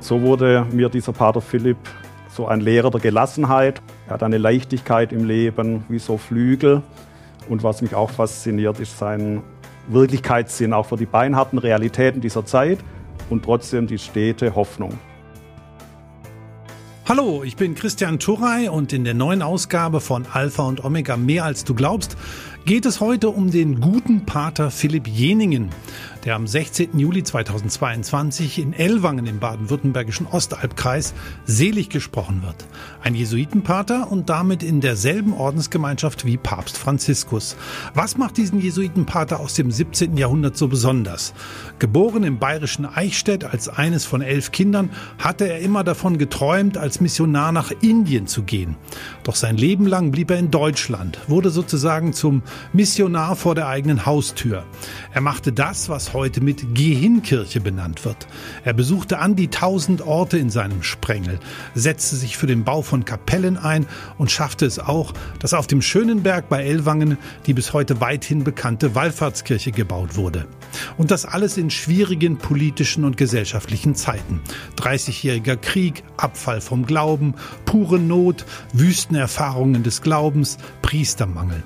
So wurde mir dieser Pater Philipp so ein Lehrer der Gelassenheit. Er hat eine Leichtigkeit im Leben, wie so Flügel. Und was mich auch fasziniert, ist sein Wirklichkeitssinn, auch für die beinharten Realitäten dieser Zeit und trotzdem die stete Hoffnung. Hallo, ich bin Christian Turrey und in der neuen Ausgabe von Alpha und Omega Mehr als du glaubst geht es heute um den guten Pater Philipp Jeningen, der am 16. Juli 2022 in Ellwangen im baden-württembergischen Ostalbkreis selig gesprochen wird. Ein Jesuitenpater und damit in derselben Ordensgemeinschaft wie Papst Franziskus. Was macht diesen Jesuitenpater aus dem 17. Jahrhundert so besonders? Geboren im bayerischen Eichstätt als eines von elf Kindern, hatte er immer davon geträumt, als Missionar nach Indien zu gehen. Doch sein Leben lang blieb er in Deutschland, wurde sozusagen zum Missionar vor der eigenen Haustür. Er machte das, was heute mit Gehinkirche benannt wird. Er besuchte an die tausend Orte in seinem Sprengel, setzte sich für den Bau von Kapellen ein und schaffte es auch, dass auf dem schönen Berg bei Ellwangen die bis heute weithin bekannte Wallfahrtskirche gebaut wurde. Und das alles in schwierigen politischen und gesellschaftlichen Zeiten. 30-jähriger Krieg, Abfall vom Glauben, pure Not, Wüstenerfahrungen des Glaubens, Priestermangel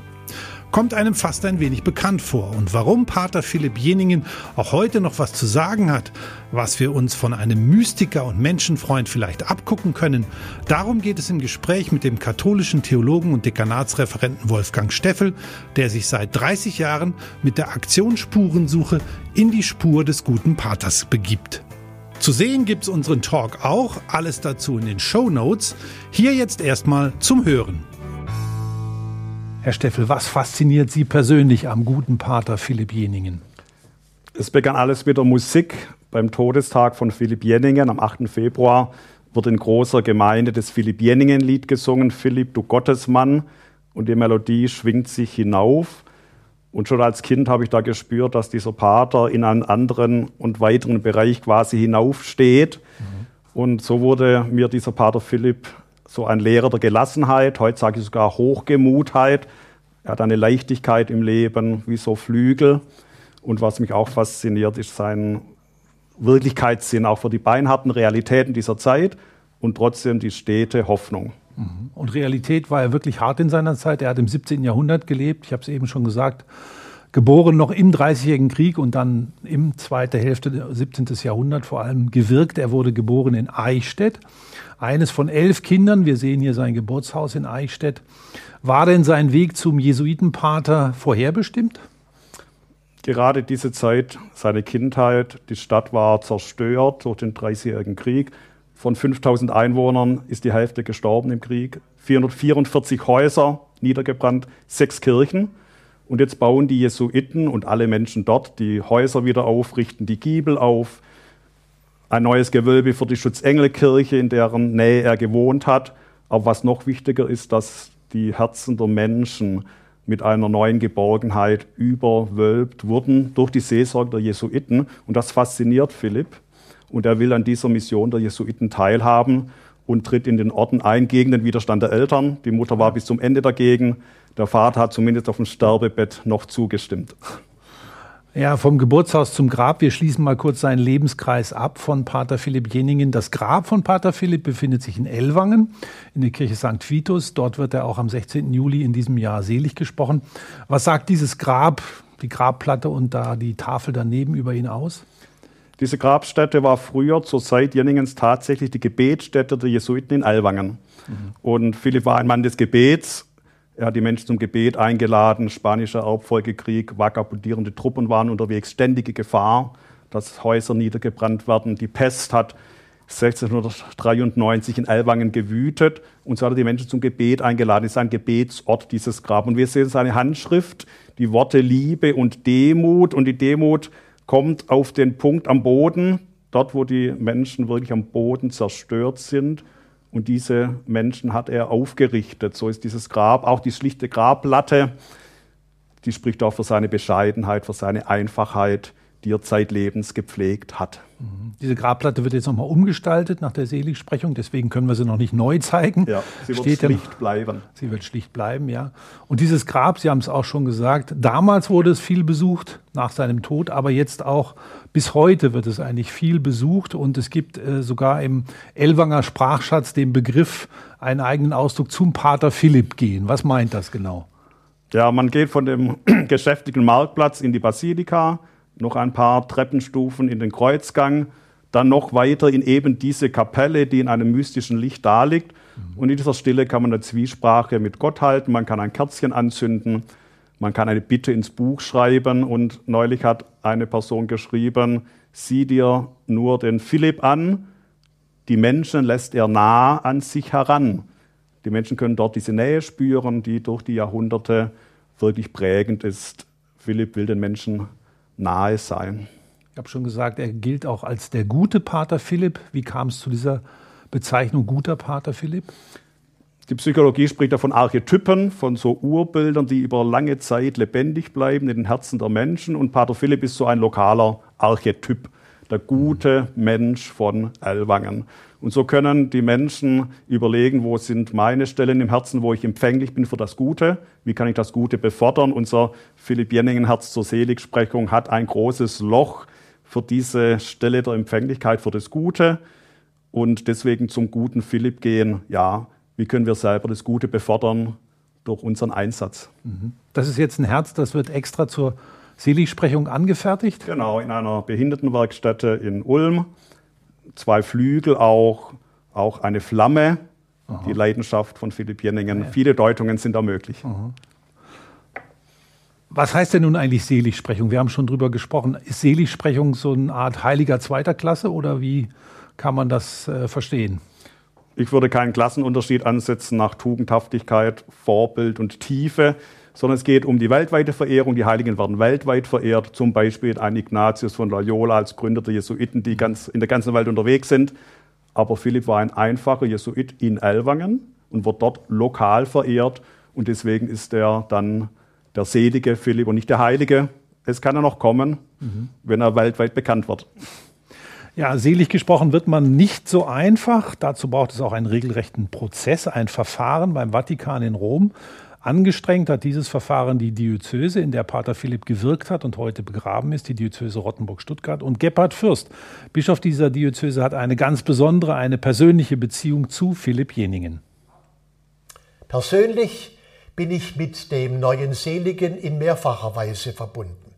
kommt einem fast ein wenig bekannt vor. Und warum Pater Philipp Jeningen auch heute noch was zu sagen hat, was wir uns von einem Mystiker und Menschenfreund vielleicht abgucken können, darum geht es im Gespräch mit dem katholischen Theologen und Dekanatsreferenten Wolfgang Steffel, der sich seit 30 Jahren mit der Aktion Spurensuche in die Spur des guten Paters begibt. Zu sehen gibt's unseren Talk auch, alles dazu in den Show Notes. Hier jetzt erstmal zum Hören. Herr Steffel, was fasziniert Sie persönlich am guten Pater Philipp Jeningen? Es begann alles mit der Musik. Beim Todestag von Philipp Jenningen am 8. Februar wird in großer Gemeinde das Philipp Jenningen-Lied gesungen, Philipp, du Gottesmann. Und die Melodie schwingt sich hinauf. Und schon als Kind habe ich da gespürt, dass dieser Pater in einen anderen und weiteren Bereich quasi hinaufsteht. Mhm. Und so wurde mir dieser Pater Philipp so ein Lehrer der Gelassenheit, heute sage ich sogar Hochgemutheit. Er hat eine Leichtigkeit im Leben, wie so Flügel. Und was mich auch fasziniert, ist sein Wirklichkeitssinn, auch für die beinharten Realitäten dieser Zeit und trotzdem die stete Hoffnung. Mhm. Und Realität war er wirklich hart in seiner Zeit. Er hat im 17. Jahrhundert gelebt. Ich habe es eben schon gesagt. Geboren noch im Dreißigjährigen Krieg und dann im zweiten Hälfte 17. Jahrhundert vor allem gewirkt. Er wurde geboren in Eichstätt eines von elf Kindern, wir sehen hier sein Geburtshaus in Eichstätt. War denn sein Weg zum Jesuitenpater vorherbestimmt? Gerade diese Zeit, seine Kindheit, die Stadt war zerstört durch den Dreißigjährigen Krieg. Von 5000 Einwohnern ist die Hälfte gestorben im Krieg. 444 Häuser niedergebrannt, sechs Kirchen. Und jetzt bauen die Jesuiten und alle Menschen dort die Häuser wieder auf, richten die Giebel auf, ein neues Gewölbe für die Schutzengelkirche, in deren Nähe er gewohnt hat. Aber was noch wichtiger ist, dass die Herzen der Menschen mit einer neuen Geborgenheit überwölbt wurden durch die Seelsorge der Jesuiten. Und das fasziniert Philipp. Und er will an dieser Mission der Jesuiten teilhaben und tritt in den Orten ein gegen den Widerstand der Eltern. Die Mutter war bis zum Ende dagegen. Der Vater hat zumindest auf dem Sterbebett noch zugestimmt. Ja, vom Geburtshaus zum Grab. Wir schließen mal kurz seinen Lebenskreis ab von Pater Philipp Jeningen. Das Grab von Pater Philipp befindet sich in Ellwangen in der Kirche St. Vitus. Dort wird er auch am 16. Juli in diesem Jahr selig gesprochen. Was sagt dieses Grab, die Grabplatte und da die Tafel daneben über ihn aus? Diese Grabstätte war früher zur Zeit Jenningens tatsächlich die Gebetsstätte der Jesuiten in Ellwangen. Mhm. Und Philipp war ein Mann des Gebets er hat die Menschen zum Gebet eingeladen. Spanischer Erbfolgekrieg, vagabundierende Truppen waren unterwegs, ständige Gefahr, dass Häuser niedergebrannt werden. Die Pest hat 1693 in Ellwangen gewütet und so hat er die Menschen zum Gebet eingeladen. Das ist ein Gebetsort, dieses Grab. Und wir sehen seine Handschrift, die Worte Liebe und Demut. Und die Demut kommt auf den Punkt am Boden, dort, wo die Menschen wirklich am Boden zerstört sind. Und diese Menschen hat er aufgerichtet. So ist dieses Grab, auch die schlichte Grabplatte, die spricht auch für seine Bescheidenheit, für seine Einfachheit, die er zeitlebens gepflegt hat. Mhm. Diese Grabplatte wird jetzt nochmal umgestaltet nach der Seligsprechung, deswegen können wir sie noch nicht neu zeigen. Ja, sie wird Steht schlicht ja, bleiben. Sie wird schlicht bleiben, ja. Und dieses Grab, Sie haben es auch schon gesagt, damals wurde es viel besucht nach seinem Tod, aber jetzt auch bis heute wird es eigentlich viel besucht und es gibt äh, sogar im Elwanger Sprachschatz den Begriff, einen eigenen Ausdruck zum Pater Philipp gehen. Was meint das genau? Ja, man geht von dem geschäftigen Marktplatz in die Basilika, noch ein paar Treppenstufen in den Kreuzgang, dann noch weiter in eben diese Kapelle, die in einem mystischen Licht daliegt. Mhm. Und in dieser Stille kann man eine Zwiesprache mit Gott halten, man kann ein Kerzchen anzünden, man kann eine Bitte ins Buch schreiben. Und neulich hat eine Person geschrieben, sieh dir nur den Philipp an, die Menschen lässt er nah an sich heran. Die Menschen können dort diese Nähe spüren, die durch die Jahrhunderte wirklich prägend ist. Philipp will den Menschen nahe sein. Ich habe schon gesagt, er gilt auch als der gute Pater Philipp. Wie kam es zu dieser Bezeichnung guter Pater Philipp? Die Psychologie spricht davon Archetypen, von so Urbildern, die über lange Zeit lebendig bleiben in den Herzen der Menschen. Und Pater Philipp ist so ein lokaler Archetyp, der gute Mensch von Ellwangen. Und so können die Menschen überlegen, wo sind meine Stellen im Herzen, wo ich empfänglich bin für das Gute, wie kann ich das Gute befördern. Unser Philipp Jenningen Herz zur Seligsprechung hat ein großes Loch für diese Stelle der Empfänglichkeit für das Gute und deswegen zum guten Philipp gehen, ja, wie können wir selber das Gute befördern durch unseren Einsatz. Mhm. Das ist jetzt ein Herz, das wird extra zur Seligsprechung angefertigt? Genau, in einer Behindertenwerkstätte in Ulm zwei Flügel auch, auch eine Flamme, Aha. die Leidenschaft von Philipp Jenningen. Ja. Viele Deutungen sind da möglich. Aha. Was heißt denn nun eigentlich Seligsprechung? Wir haben schon drüber gesprochen. Ist Seligsprechung so eine Art heiliger zweiter Klasse oder wie kann man das äh, verstehen? Ich würde keinen Klassenunterschied ansetzen nach Tugendhaftigkeit, Vorbild und Tiefe, sondern es geht um die weltweite Verehrung. Die Heiligen werden weltweit verehrt, zum Beispiel ein Ignatius von Loyola als Gründer der Jesuiten, die ganz, in der ganzen Welt unterwegs sind. Aber Philipp war ein einfacher Jesuit in Ellwangen und wird dort lokal verehrt und deswegen ist er dann der selige Philipp und nicht der Heilige. Es kann er noch kommen, mhm. wenn er weltweit bekannt wird. Ja, selig gesprochen wird man nicht so einfach. Dazu braucht es auch einen regelrechten Prozess, ein Verfahren beim Vatikan in Rom. Angestrengt hat dieses Verfahren die Diözese, in der Pater Philipp gewirkt hat und heute begraben ist, die Diözese Rottenburg-Stuttgart. Und Gebhard Fürst, Bischof dieser Diözese, hat eine ganz besondere, eine persönliche Beziehung zu Philipp Jeningen. Persönlich bin ich mit dem neuen Seligen in mehrfacher Weise verbunden.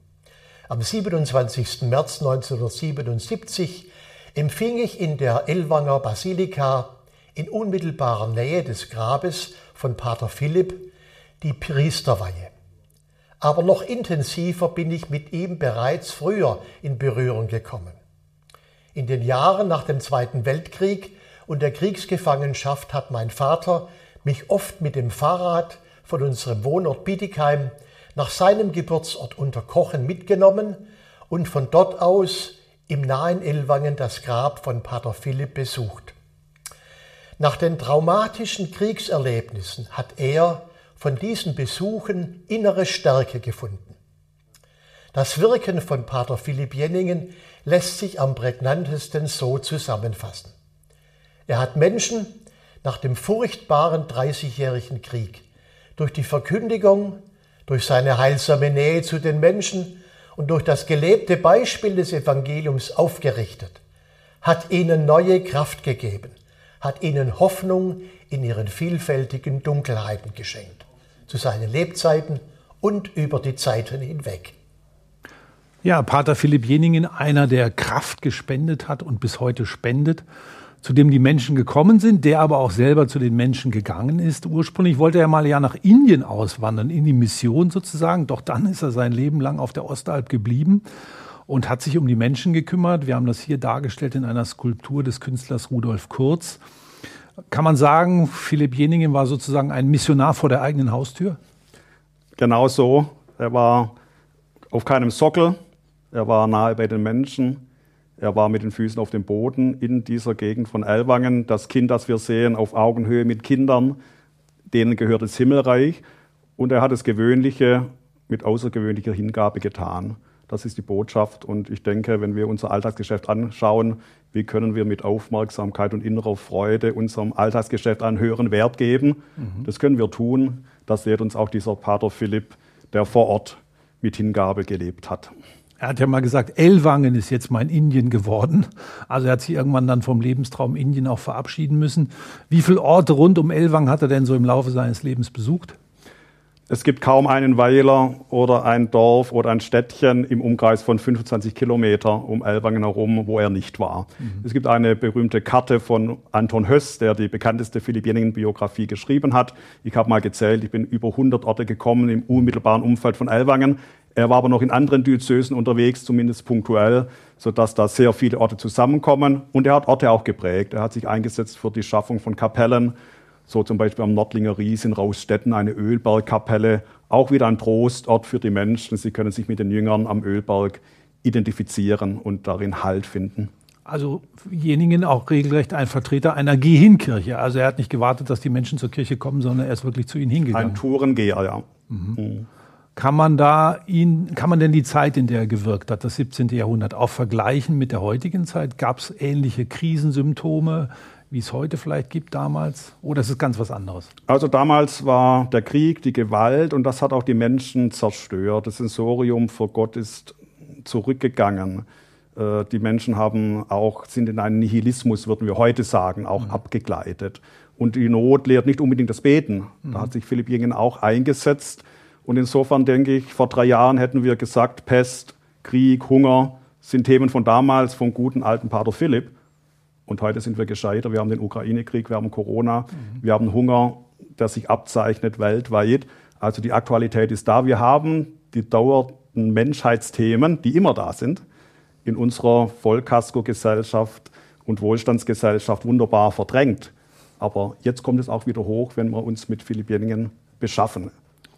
Am 27. März 1977 empfing ich in der Ellwanger Basilika in unmittelbarer Nähe des Grabes von Pater Philipp die Priesterweihe. Aber noch intensiver bin ich mit ihm bereits früher in Berührung gekommen. In den Jahren nach dem Zweiten Weltkrieg und der Kriegsgefangenschaft hat mein Vater mich oft mit dem Fahrrad von unserem Wohnort Bietigheim nach seinem Geburtsort Unterkochen mitgenommen und von dort aus im nahen Ellwangen das Grab von Pater Philipp besucht. Nach den traumatischen Kriegserlebnissen hat er von diesen Besuchen innere Stärke gefunden. Das Wirken von Pater Philipp Jenningen lässt sich am prägnantesten so zusammenfassen. Er hat Menschen nach dem furchtbaren Dreißigjährigen Krieg durch die Verkündigung, durch seine heilsame Nähe zu den Menschen und durch das gelebte Beispiel des Evangeliums aufgerichtet, hat ihnen neue Kraft gegeben, hat ihnen Hoffnung in ihren vielfältigen Dunkelheiten geschenkt zu seinen Lebzeiten und über die Zeiten hinweg. Ja, Pater Philipp Jeningen, einer, der Kraft gespendet hat und bis heute spendet, zu dem die Menschen gekommen sind, der aber auch selber zu den Menschen gegangen ist. Ursprünglich wollte er mal ja nach Indien auswandern, in die Mission sozusagen, doch dann ist er sein Leben lang auf der Ostalb geblieben und hat sich um die Menschen gekümmert. Wir haben das hier dargestellt in einer Skulptur des Künstlers Rudolf Kurz. Kann man sagen, Philipp Jeningen war sozusagen ein Missionar vor der eigenen Haustür? Genau so. Er war auf keinem Sockel, er war nahe bei den Menschen, er war mit den Füßen auf dem Boden in dieser Gegend von Ellwangen. Das Kind, das wir sehen, auf Augenhöhe mit Kindern, denen gehört das Himmelreich. Und er hat das Gewöhnliche mit außergewöhnlicher Hingabe getan. Das ist die Botschaft. Und ich denke, wenn wir unser Alltagsgeschäft anschauen, wie können wir mit Aufmerksamkeit und innerer Freude unserem Alltagsgeschäft einen höheren Wert geben? Mhm. Das können wir tun. Das lehrt uns auch dieser Pater Philipp, der vor Ort mit Hingabe gelebt hat. Er hat ja mal gesagt, Ellwangen ist jetzt mein Indien geworden. Also er hat sich irgendwann dann vom Lebenstraum Indien auch verabschieden müssen. Wie viele Orte rund um Ellwangen hat er denn so im Laufe seines Lebens besucht? Es gibt kaum einen Weiler oder ein Dorf oder ein Städtchen im Umkreis von 25 Kilometer um Ellwangen herum, wo er nicht war. Mhm. Es gibt eine berühmte Karte von Anton Höss, der die bekannteste Philippinen-Biografie geschrieben hat. Ich habe mal gezählt, ich bin über 100 Orte gekommen im unmittelbaren Umfeld von Ellwangen. Er war aber noch in anderen Diözesen unterwegs, zumindest punktuell, sodass da sehr viele Orte zusammenkommen. Und er hat Orte auch geprägt. Er hat sich eingesetzt für die Schaffung von Kapellen, so zum Beispiel am Nordlinger Ries in Rausstetten eine Ölbergkapelle, auch wieder ein Trostort für die Menschen. Sie können sich mit den Jüngern am Ölberg identifizieren und darin Halt finden. Also Jeningen auch regelrecht ein Vertreter einer Geh-Hin-Kirche. Also er hat nicht gewartet, dass die Menschen zur Kirche kommen, sondern er ist wirklich zu ihnen hingegangen. Ein Tourengeher, ja. Mhm. Mhm. Kann man da ihn, kann man denn die Zeit, in der er gewirkt hat, das 17. Jahrhundert, auch vergleichen mit der heutigen Zeit? Gab es ähnliche Krisensymptome, wie es heute vielleicht gibt damals? Oder ist es ganz was anderes? Also damals war der Krieg, die Gewalt und das hat auch die Menschen zerstört. Das Sensorium vor Gott ist zurückgegangen. Äh, die Menschen haben auch, sind in einen Nihilismus, würden wir heute sagen, auch mhm. abgegleitet. Und die Not lehrt nicht unbedingt das Beten. Mhm. Da hat sich Philipp Jingen auch eingesetzt und insofern denke ich, vor drei Jahren hätten wir gesagt, Pest, Krieg, Hunger sind Themen von damals, vom guten alten Pater Philipp. Und heute sind wir gescheiter. Wir haben den Ukraine-Krieg, wir haben Corona, mhm. wir haben Hunger, der sich abzeichnet weltweit. Also die Aktualität ist da. Wir haben die dauernden Menschheitsthemen, die immer da sind, in unserer Vollkasko-Gesellschaft und Wohlstandsgesellschaft wunderbar verdrängt. Aber jetzt kommt es auch wieder hoch, wenn wir uns mit Philippinen beschaffen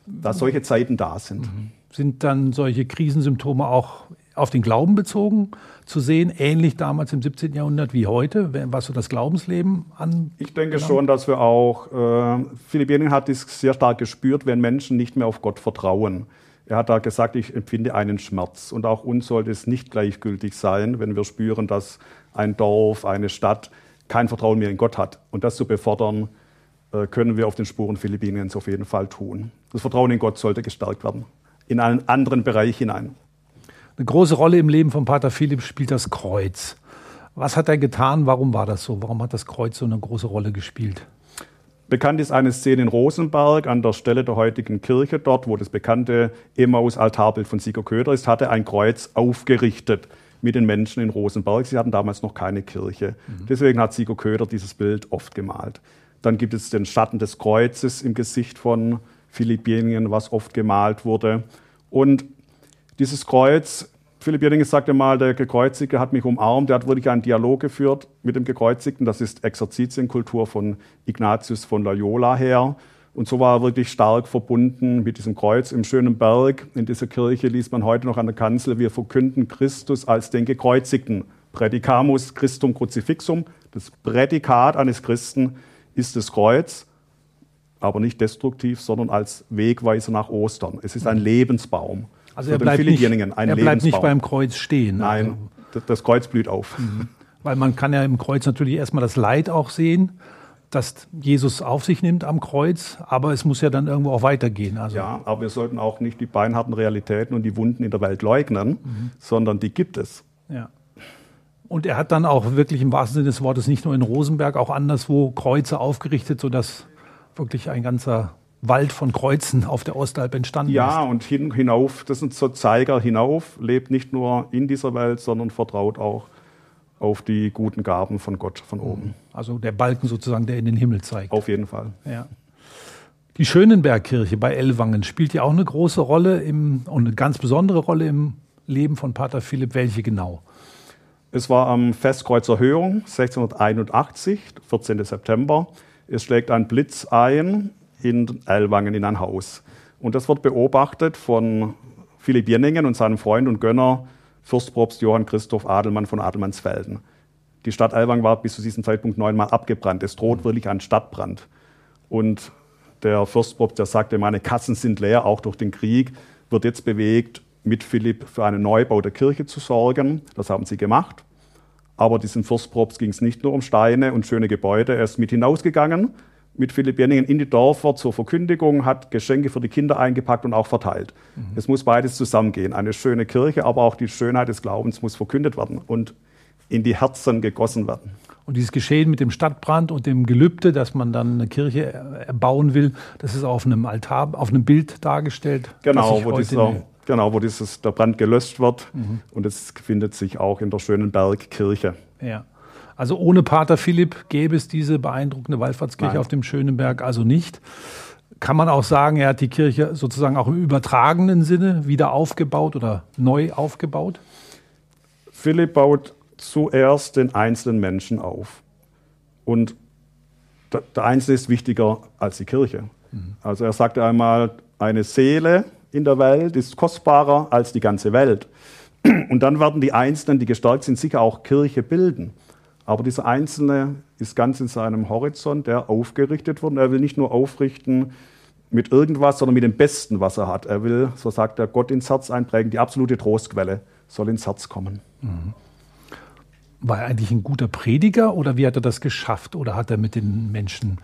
dass solche Zeiten da sind. Mhm. Sind dann solche Krisensymptome auch auf den Glauben bezogen zu sehen, ähnlich damals im 17. Jahrhundert wie heute, was so das Glaubensleben an? Ich denke schon, dass wir auch, äh, Philipp Jening hat es sehr stark gespürt, wenn Menschen nicht mehr auf Gott vertrauen. Er hat da gesagt, ich empfinde einen Schmerz. Und auch uns sollte es nicht gleichgültig sein, wenn wir spüren, dass ein Dorf, eine Stadt kein Vertrauen mehr in Gott hat. Und das zu befördern, äh, können wir auf den Spuren Philippinens auf jeden Fall tun. Das Vertrauen in Gott sollte gestärkt werden, in einen anderen Bereich hinein. Eine große Rolle im Leben von Pater Philipp spielt das Kreuz. Was hat er getan? Warum war das so? Warum hat das Kreuz so eine große Rolle gespielt? Bekannt ist eine Szene in Rosenberg an der Stelle der heutigen Kirche, dort, wo das bekannte Emmaus-Altarbild von Sieger Köder ist, hatte ein Kreuz aufgerichtet mit den Menschen in Rosenberg. Sie hatten damals noch keine Kirche. Mhm. Deswegen hat Sieger Köder dieses Bild oft gemalt. Dann gibt es den Schatten des Kreuzes im Gesicht von Philippinien, was oft gemalt wurde. Und dieses Kreuz, Philipp Jenningen sagte mal, der Gekreuzigte hat mich umarmt, der hat wirklich einen Dialog geführt mit dem Gekreuzigten. Das ist Exerzitienkultur von Ignatius von Loyola her. Und so war er wirklich stark verbunden mit diesem Kreuz im schönen Berg. In dieser Kirche liest man heute noch an der Kanzel, wir verkünden Christus als den Gekreuzigten. Predicamus Christum Crucifixum, das Prädikat eines Christen ist das Kreuz, aber nicht destruktiv, sondern als Wegweiser nach Ostern. Es ist ein. Lebensbaum. Also er bleibt, nicht, er bleibt nicht beim Kreuz stehen. Nein, also. das Kreuz blüht auf. Mhm. Weil man kann ja im Kreuz natürlich erstmal das Leid auch sehen, das Jesus auf sich nimmt am Kreuz, aber es muss ja dann irgendwo auch weitergehen. Also ja, aber wir sollten auch nicht die beinharten Realitäten und die Wunden in der Welt leugnen, mhm. sondern die gibt es. Ja. Und er hat dann auch wirklich im wahrsten Sinne des Wortes nicht nur in Rosenberg, auch anderswo Kreuze aufgerichtet, sodass wirklich ein ganzer Wald von Kreuzen auf der Ostalb entstanden ja, ist. Ja, und hin, hinauf, das sind so Zeiger hinauf, lebt nicht nur in dieser Welt, sondern vertraut auch auf die guten Gaben von Gott von oben. Also der Balken sozusagen, der in den Himmel zeigt. Auf jeden Fall. Ja. Die Schönenbergkirche bei Ellwangen spielt ja auch eine große Rolle im, und eine ganz besondere Rolle im Leben von Pater Philipp. Welche genau? Es war am Festkreuz Erhöhung 1681, 14. September. Es schlägt ein Blitz ein in Ellwangen in ein Haus. Und das wird beobachtet von Philipp Jenningen und seinem Freund und Gönner Fürstpropst Johann Christoph Adelmann von Adelmannsfelden. Die Stadt Ellwangen war bis zu diesem Zeitpunkt neunmal abgebrannt. Es droht wirklich ein Stadtbrand. Und der Fürstpropst, der sagte, meine Kassen sind leer, auch durch den Krieg, wird jetzt bewegt, mit Philipp für einen Neubau der Kirche zu sorgen. Das haben sie gemacht. Aber diesem Fürstpropst ging es nicht nur um Steine und schöne Gebäude. Er ist mit hinausgegangen mit Philipp Jenningen in die Dörfer zur Verkündigung, hat Geschenke für die Kinder eingepackt und auch verteilt. Mhm. Es muss beides zusammengehen. Eine schöne Kirche, aber auch die Schönheit des Glaubens muss verkündet werden und in die Herzen gegossen werden. Und dieses Geschehen mit dem Stadtbrand und dem Gelübde, dass man dann eine Kirche erbauen will, das ist auf einem Altar, auf einem Bild dargestellt. Genau, wo dieser, genau, wo dieses, der Brand gelöscht wird. Mhm. Und es findet sich auch in der schönen Bergkirche. Ja. Also ohne Pater Philipp gäbe es diese beeindruckende Wallfahrtskirche Nein. auf dem Schönenberg also nicht. Kann man auch sagen, er hat die Kirche sozusagen auch im übertragenen Sinne wieder aufgebaut oder neu aufgebaut? Philipp baut zuerst den einzelnen Menschen auf. Und der Einzelne ist wichtiger als die Kirche. Mhm. Also er sagte einmal, eine Seele in der Welt ist kostbarer als die ganze Welt. Und dann werden die Einzelnen, die gestärkt sind, sicher auch Kirche bilden. Aber dieser Einzelne ist ganz in seinem Horizont, der aufgerichtet wird. Er will nicht nur aufrichten mit irgendwas, sondern mit dem Besten, was er hat. Er will, so sagt er, Gott ins Herz einprägen. Die absolute Trostquelle soll ins Herz kommen. Mhm. War er eigentlich ein guter Prediger oder wie hat er das geschafft? Oder hat er mit den Menschen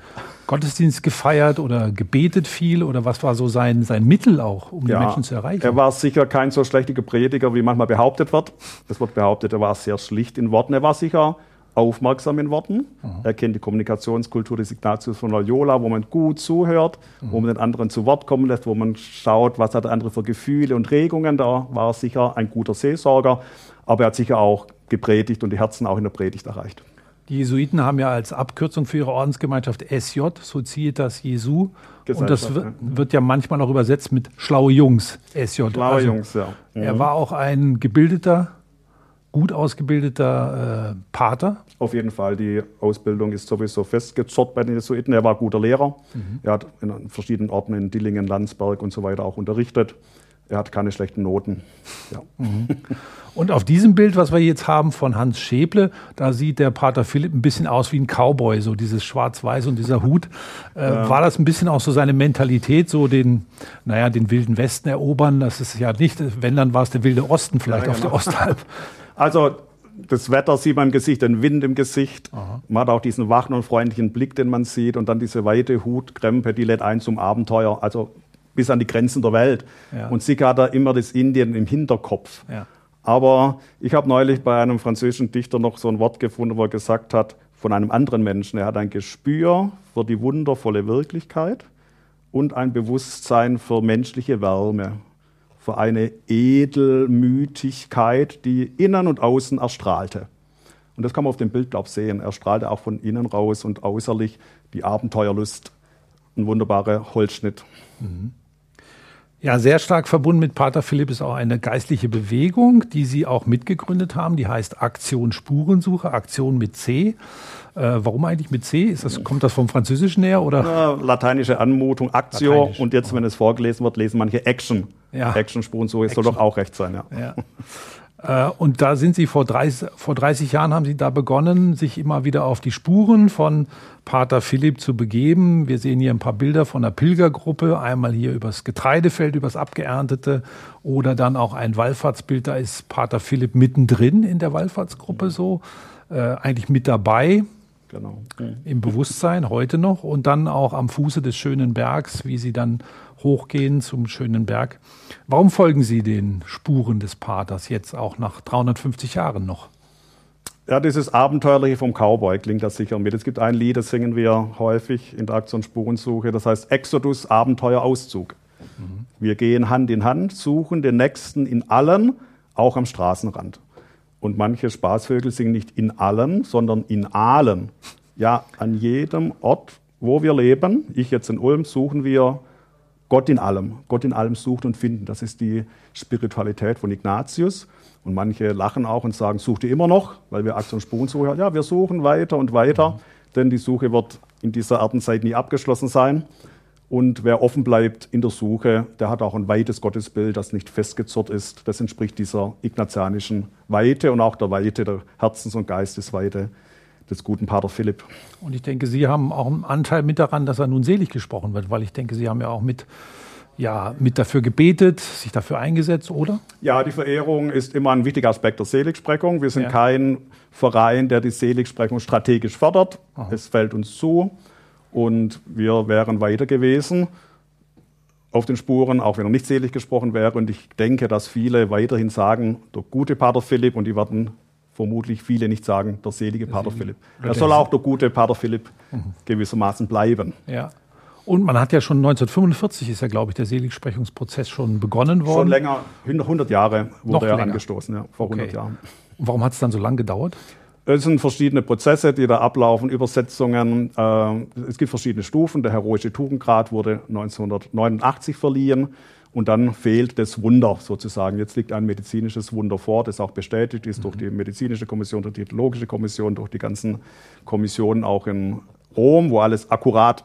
Gottesdienst gefeiert oder gebetet viel? Oder was war so sein, sein Mittel auch, um ja, die Menschen zu erreichen? Er war sicher kein so schlechter Prediger, wie manchmal behauptet wird. Es wird behauptet, er war sehr schlicht in Worten. Er war sicher aufmerksam in Worten. Mhm. Er kennt die Kommunikationskultur des Ignatius von Loyola, wo man gut zuhört, mhm. wo man den anderen zu Wort kommen lässt, wo man schaut, was hat der andere für Gefühle und Regungen. Da war er sicher ein guter Seelsorger, aber er hat sicher auch gepredigt und die Herzen auch in der Predigt erreicht. Die Jesuiten haben ja als Abkürzung für ihre Ordensgemeinschaft SJ, Societas Jesu. Und das wird ja manchmal auch übersetzt mit schlaue Jungs, SJ. Schlaue also, Jungs, ja. Mhm. Er war auch ein gebildeter gut ausgebildeter äh, Pater? Auf jeden Fall. Die Ausbildung ist sowieso festgezurrt bei den Jesuiten. Er war guter Lehrer. Mhm. Er hat in verschiedenen Orten in Dillingen, Landsberg und so weiter auch unterrichtet. Er hat keine schlechten Noten. Ja. Mhm. Und auf diesem Bild, was wir jetzt haben von Hans Schäble, da sieht der Pater Philipp ein bisschen aus wie ein Cowboy, so dieses Schwarz-Weiß und dieser Hut. Äh, ja. War das ein bisschen auch so seine Mentalität, so den, naja, den wilden Westen erobern? Das ist ja nicht, wenn dann war es der wilde Osten vielleicht ja, genau. auf der Osthalb. Also das Wetter sieht man im Gesicht, den Wind im Gesicht. Aha. Man hat auch diesen wachen und freundlichen Blick, den man sieht. Und dann diese weite Hutkrempe, die lädt ein zum Abenteuer, also bis an die Grenzen der Welt. Ja. Und sicher hat er immer das Indien im Hinterkopf. Ja. Aber ich habe neulich bei einem französischen Dichter noch so ein Wort gefunden, wo er gesagt hat, von einem anderen Menschen, er hat ein Gespür für die wundervolle Wirklichkeit und ein Bewusstsein für menschliche Wärme für eine Edelmütigkeit, die innen und außen erstrahlte. Und das kann man auf dem Bild, glaube ich, sehen. Er strahlte auch von innen raus und äußerlich die Abenteuerlust. Ein wunderbarer Holzschnitt. Mhm. Ja, sehr stark verbunden mit Pater Philipp ist auch eine geistliche Bewegung, die Sie auch mitgegründet haben. Die heißt Aktion Spurensuche, Aktion mit C. Äh, warum eigentlich mit C? Das, kommt das vom Französischen her? Oder? Ja, lateinische Anmutung. Lateinisch. Und jetzt, wenn es vorgelesen wird, lesen manche Action. Ja. Action-Spurensuche, Action. soll doch auch recht sein. Ja. ja. Äh, und da sind Sie vor 30, vor 30 Jahren haben Sie da begonnen, sich immer wieder auf die Spuren von Pater Philipp zu begeben. Wir sehen hier ein paar Bilder von einer Pilgergruppe, einmal hier übers Getreidefeld, übers Abgeerntete oder dann auch ein Wallfahrtsbild, da ist Pater Philipp mittendrin in der Wallfahrtsgruppe so, äh, eigentlich mit dabei. Genau. Im Bewusstsein heute noch und dann auch am Fuße des schönen Bergs, wie sie dann hochgehen zum schönen Berg. Warum folgen Sie den Spuren des Paters jetzt auch nach 350 Jahren noch? Ja, dieses Abenteuerliche vom Cowboy klingt das sicher mit. Es gibt ein Lied, das singen wir häufig in der Aktion Spurensuche, das heißt Exodus, Abenteuer, Auszug. Mhm. Wir gehen Hand in Hand, suchen den Nächsten in allen, auch am Straßenrand. Und manche Spaßvögel singen nicht in allen, sondern in allen. Ja, an jedem Ort, wo wir leben, ich jetzt in Ulm, suchen wir Gott in allem, Gott in allem sucht und finden. Das ist die Spiritualität von Ignatius. Und manche lachen auch und sagen, sucht ihr immer noch, weil wir Aktion Spurensuche haben. Ja, wir suchen weiter und weiter, mhm. denn die Suche wird in dieser Erdenzeit nie abgeschlossen sein. Und wer offen bleibt in der Suche, der hat auch ein weites Gottesbild, das nicht festgezurrt ist. Das entspricht dieser ignatianischen Weite und auch der Weite, der Herzens- und Geistesweite des guten Pater Philipp. Und ich denke, Sie haben auch einen Anteil mit daran, dass er nun selig gesprochen wird, weil ich denke, Sie haben ja auch mit ja mit dafür gebetet, sich dafür eingesetzt, oder? Ja, die Verehrung ist immer ein wichtiger Aspekt der Seligsprechung. Wir sind ja. kein Verein, der die Seligsprechung strategisch fördert. Aha. Es fällt uns zu und wir wären weiter gewesen auf den Spuren, auch wenn er nicht selig gesprochen wäre. Und ich denke, dass viele weiterhin sagen, der gute Pater Philipp, und die werden vermutlich viele nicht sagen, der selige Pater Philipp. Er soll auch der gute Pater Philipp mhm. gewissermaßen bleiben. Ja. Und man hat ja schon 1945 ist ja, glaube ich, der Seligsprechungsprozess schon begonnen worden. Schon länger, 100 Jahre wurde er angestoßen, ja, vor 100 okay. Jahren. Und warum hat es dann so lange gedauert? Es sind verschiedene Prozesse, die da ablaufen, Übersetzungen. Äh, es gibt verschiedene Stufen. Der heroische Tugendgrad wurde 1989 verliehen. Und dann fehlt das Wunder sozusagen. Jetzt liegt ein medizinisches Wunder vor, das auch bestätigt ist mhm. durch die medizinische Kommission, durch die theologische Kommission, durch die ganzen Kommissionen auch in Rom, wo alles akkurat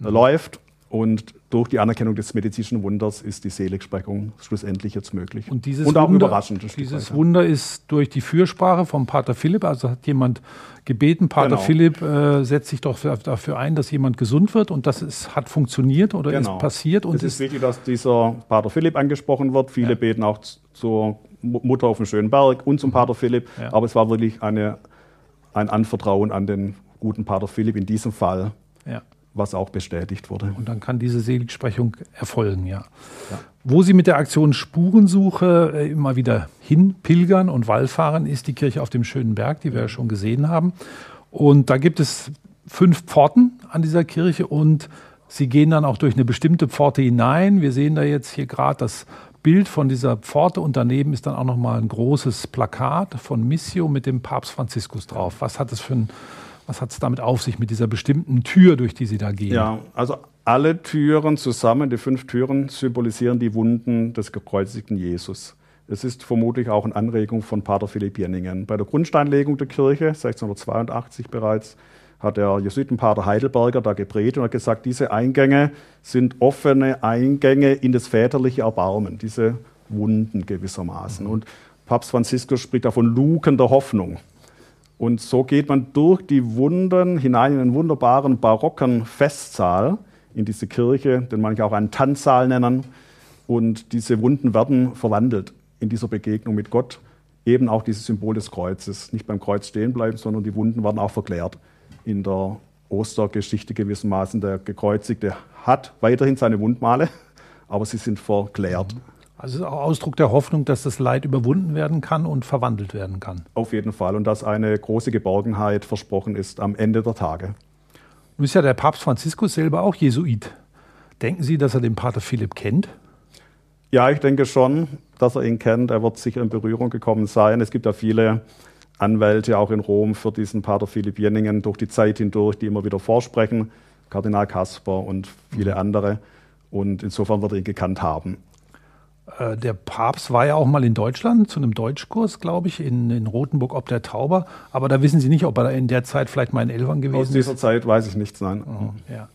mhm. läuft. Und durch die Anerkennung des medizinischen Wunders ist die Seligsprechung schlussendlich jetzt möglich. Und, dieses und auch Wunder, überraschend. Dieses Wunder ist durch die Fürsprache vom Pater Philipp, also hat jemand gebeten, Pater genau. Philipp, äh, setzt sich doch dafür ein, dass jemand gesund wird und das ist, hat funktioniert oder genau. ist passiert. Und es ist, ist wichtig, dass dieser Pater Philipp angesprochen wird. Viele ja. beten auch zur Mutter auf dem schönen Berg und zum Pater Philipp, ja. aber es war wirklich eine, ein Anvertrauen an den guten Pater Philipp in diesem Fall. Ja was auch bestätigt wurde. Und dann kann diese Seligsprechung erfolgen, ja. ja. Wo Sie mit der Aktion Spurensuche äh, immer wieder hinpilgern und wallfahren, ist die Kirche auf dem Schönen Berg, die wir ja schon gesehen haben. Und da gibt es fünf Pforten an dieser Kirche und Sie gehen dann auch durch eine bestimmte Pforte hinein. Wir sehen da jetzt hier gerade das Bild von dieser Pforte und daneben ist dann auch noch mal ein großes Plakat von Missio mit dem Papst Franziskus drauf. Was hat das für ein was hat es damit auf sich mit dieser bestimmten Tür, durch die Sie da gehen? Ja, also alle Türen zusammen, die fünf Türen, symbolisieren die Wunden des gekreuzigten Jesus. Es ist vermutlich auch eine Anregung von Pater Philipp Jenningen. Bei der Grundsteinlegung der Kirche, 1682 bereits, hat der Jesuitenpater Heidelberger da geprägt und hat gesagt, diese Eingänge sind offene Eingänge in das väterliche Erbarmen, diese Wunden gewissermaßen. Und Papst Franziskus spricht da von Luken der Hoffnung. Und so geht man durch die Wunden hinein in einen wunderbaren barocken Festsaal in diese Kirche, den manche auch einen Tanzsaal nennen. Und diese Wunden werden verwandelt in dieser Begegnung mit Gott. Eben auch dieses Symbol des Kreuzes. Nicht beim Kreuz stehen bleiben, sondern die Wunden werden auch verklärt. In der Ostergeschichte gewissermaßen. Der Gekreuzigte hat weiterhin seine Wundmale, aber sie sind verklärt. Mhm. Also es ist auch Ausdruck der Hoffnung, dass das Leid überwunden werden kann und verwandelt werden kann. Auf jeden Fall. Und dass eine große Geborgenheit versprochen ist am Ende der Tage. Nun ist ja der Papst Franziskus selber auch Jesuit. Denken Sie, dass er den Pater Philipp kennt? Ja, ich denke schon, dass er ihn kennt. Er wird sicher in Berührung gekommen sein. Es gibt ja viele Anwälte auch in Rom für diesen Pater Philipp Jenningen durch die Zeit hindurch, die immer wieder vorsprechen. Kardinal Kasper und viele andere. Und insofern wird er ihn gekannt haben. Äh, der Papst war ja auch mal in Deutschland zu einem Deutschkurs, glaube ich, in, in Rothenburg ob der Tauber. Aber da wissen Sie nicht, ob er in der Zeit vielleicht mal in Elvern gewesen ist. Aus dieser Zeit weiß ich nichts, nein. Oh, ja.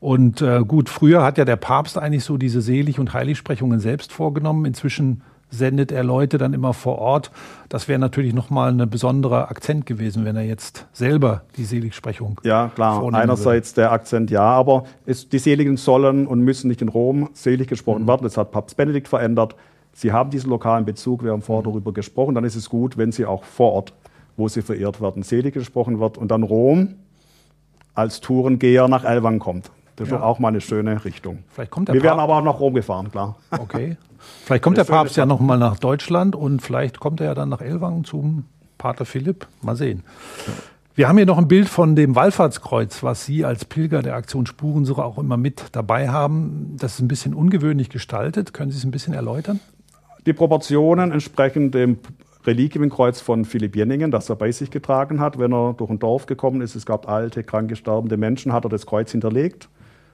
Und äh, gut, früher hat ja der Papst eigentlich so diese Selig- und Heiligsprechungen selbst vorgenommen. Inzwischen sendet er Leute dann immer vor Ort. Das wäre natürlich nochmal ein besonderer Akzent gewesen, wenn er jetzt selber die Seligsprechung. Ja, klar. Einerseits würde. der Akzent ja, aber es, die Seligen sollen und müssen nicht in Rom selig gesprochen mhm. werden. Das hat Papst Benedikt verändert. Sie haben diesen lokalen Bezug, wir haben vorher mhm. darüber gesprochen. Dann ist es gut, wenn sie auch vor Ort, wo sie verehrt werden, selig gesprochen wird. Und dann Rom als Tourengeher nach Elwang kommt. Das ist ja. auch mal eine schöne Richtung. Vielleicht kommt der Wir werden aber auch nach Rom gefahren, klar. Okay. Vielleicht kommt der Papst ja noch mal nach Deutschland und vielleicht kommt er ja dann nach Elwang zum Pater Philipp. Mal sehen. Wir haben hier noch ein Bild von dem Wallfahrtskreuz, was Sie als Pilger der Aktion Spurensuche auch immer mit dabei haben. Das ist ein bisschen ungewöhnlich gestaltet. Können Sie es ein bisschen erläutern? Die Proportionen entsprechen dem Reliquienkreuz von Philipp Jenningen, das er bei sich getragen hat, wenn er durch ein Dorf gekommen ist. Es gab alte, kranke, sterbende Menschen, hat er das Kreuz hinterlegt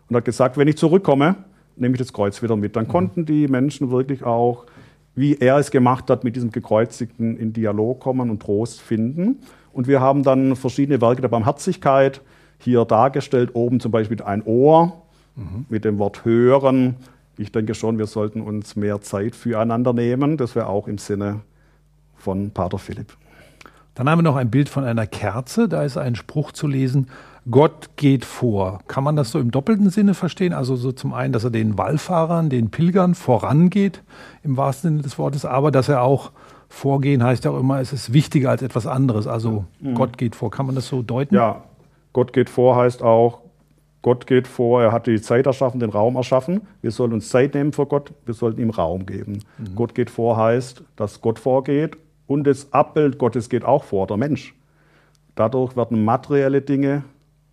und hat gesagt, wenn ich zurückkomme, nehme ich das Kreuz wieder mit. Dann mhm. konnten die Menschen wirklich auch, wie er es gemacht hat, mit diesem Gekreuzigten in Dialog kommen und Trost finden. Und wir haben dann verschiedene Werke der Barmherzigkeit hier dargestellt. Oben zum Beispiel ein Ohr mhm. mit dem Wort hören. Ich denke schon, wir sollten uns mehr Zeit füreinander nehmen. Das wäre auch im Sinne von Pater Philipp. Dann haben wir noch ein Bild von einer Kerze. Da ist ein Spruch zu lesen. Gott geht vor. Kann man das so im doppelten Sinne verstehen? Also so zum einen, dass er den Wallfahrern, den Pilgern vorangeht, im wahrsten Sinne des Wortes, aber dass er auch vorgehen heißt ja auch immer, es ist wichtiger als etwas anderes. Also mhm. Gott geht vor. Kann man das so deuten? Ja, Gott geht vor heißt auch, Gott geht vor, er hat die Zeit erschaffen, den Raum erschaffen. Wir sollen uns Zeit nehmen für Gott, wir sollten ihm Raum geben. Mhm. Gott geht vor heißt, dass Gott vorgeht und das Abbild Gottes geht auch vor, der Mensch. Dadurch werden materielle Dinge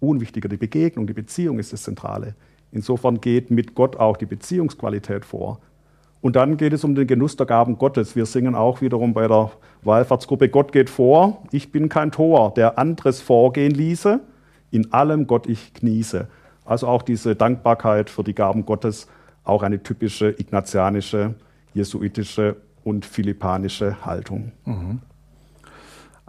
unwichtiger. Die Begegnung, die Beziehung ist das Zentrale. Insofern geht mit Gott auch die Beziehungsqualität vor. Und dann geht es um den Genuss der Gaben Gottes. Wir singen auch wiederum bei der Wallfahrtsgruppe, Gott geht vor, ich bin kein Tor, der anderes vorgehen ließe, in allem Gott ich genieße. Also auch diese Dankbarkeit für die Gaben Gottes, auch eine typische ignatianische, jesuitische und philippanische Haltung. Mhm.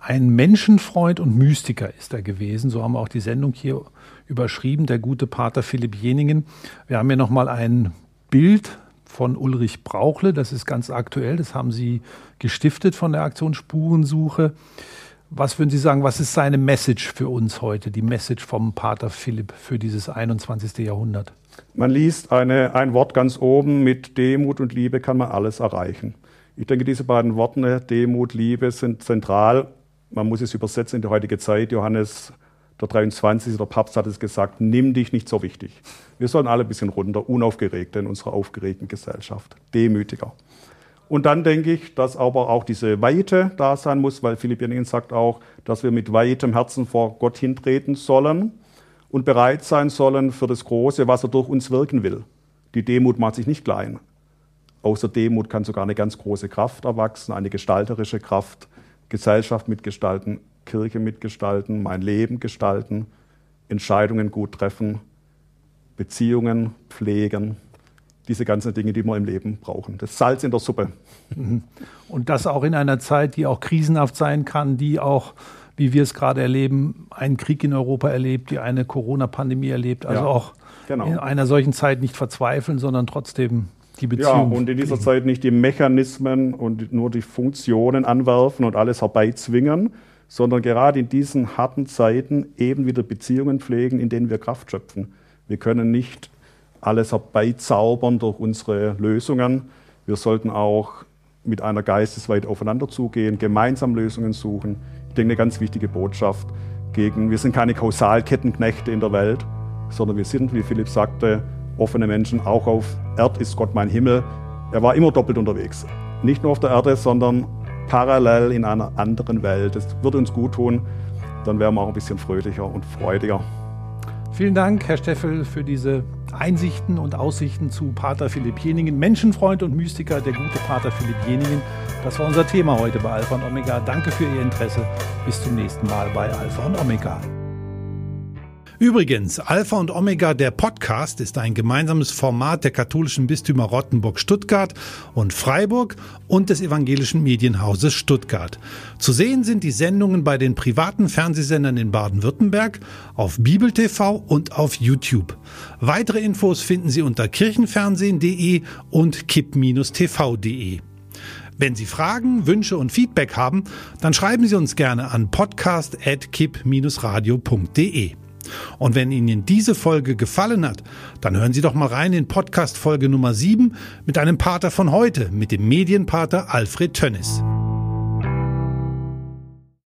Ein Menschenfreund und Mystiker ist er gewesen. So haben wir auch die Sendung hier überschrieben, der gute Pater Philipp Jeningen. Wir haben hier nochmal ein Bild von Ulrich Brauchle. Das ist ganz aktuell. Das haben Sie gestiftet von der Aktion Spurensuche. Was würden Sie sagen, was ist seine Message für uns heute, die Message vom Pater Philipp für dieses 21. Jahrhundert? Man liest eine, ein Wort ganz oben, mit Demut und Liebe kann man alles erreichen. Ich denke, diese beiden Worte, Demut, Liebe, sind zentral man muss es übersetzen in die heutige Zeit. Johannes der 23. der Papst hat es gesagt, nimm dich nicht so wichtig. Wir sollen alle ein bisschen runter, unaufgeregter in unserer aufgeregten Gesellschaft, demütiger. Und dann denke ich, dass aber auch diese Weite da sein muss, weil Philipp Jenningen sagt auch, dass wir mit weitem Herzen vor Gott hintreten sollen und bereit sein sollen für das Große, was er durch uns wirken will. Die Demut macht sich nicht klein. Außer Demut kann sogar eine ganz große Kraft erwachsen, eine gestalterische Kraft, Gesellschaft mitgestalten, Kirche mitgestalten, mein Leben gestalten, Entscheidungen gut treffen, Beziehungen pflegen, diese ganzen Dinge, die wir im Leben brauchen. Das Salz in der Suppe. Mhm. Und das auch in einer Zeit, die auch krisenhaft sein kann, die auch, wie wir es gerade erleben, einen Krieg in Europa erlebt, die eine Corona-Pandemie erlebt. Also ja, auch genau. in einer solchen Zeit nicht verzweifeln, sondern trotzdem die Beziehung. Ja, und in dieser Zeit nicht die Mechanismen und nur die Funktionen anwerfen und alles herbeizwingen, sondern gerade in diesen harten Zeiten eben wieder Beziehungen pflegen, in denen wir Kraft schöpfen. Wir können nicht alles herbeizaubern durch unsere Lösungen. Wir sollten auch mit einer Geistesweite aufeinander zugehen, gemeinsam Lösungen suchen. Ich denke, eine ganz wichtige Botschaft gegen, wir sind keine Kausalkettenknechte in der Welt, sondern wir sind, wie Philipp sagte, offene Menschen. Auch auf Erd ist Gott mein Himmel. Er war immer doppelt unterwegs. Nicht nur auf der Erde, sondern parallel in einer anderen Welt. Das würde uns gut tun. Dann wären wir auch ein bisschen fröhlicher und freudiger. Vielen Dank, Herr Steffel, für diese Einsichten und Aussichten zu Pater Philipp Jeningen, Menschenfreund und Mystiker, der gute Pater Philipp Jeningen. Das war unser Thema heute bei Alpha und Omega. Danke für Ihr Interesse. Bis zum nächsten Mal bei Alpha und Omega. Übrigens, Alpha und Omega, der Podcast, ist ein gemeinsames Format der katholischen Bistümer Rottenburg Stuttgart und Freiburg und des evangelischen Medienhauses Stuttgart. Zu sehen sind die Sendungen bei den privaten Fernsehsendern in Baden-Württemberg, auf Bibel TV und auf YouTube. Weitere Infos finden Sie unter kirchenfernsehen.de und kipp-tv.de. Wenn Sie Fragen, Wünsche und Feedback haben, dann schreiben Sie uns gerne an podcast.kipp-radio.de. Und wenn Ihnen diese Folge gefallen hat, dann hören Sie doch mal rein in Podcast Folge Nummer 7 mit einem Pater von heute, mit dem Medienpater Alfred Tönnis.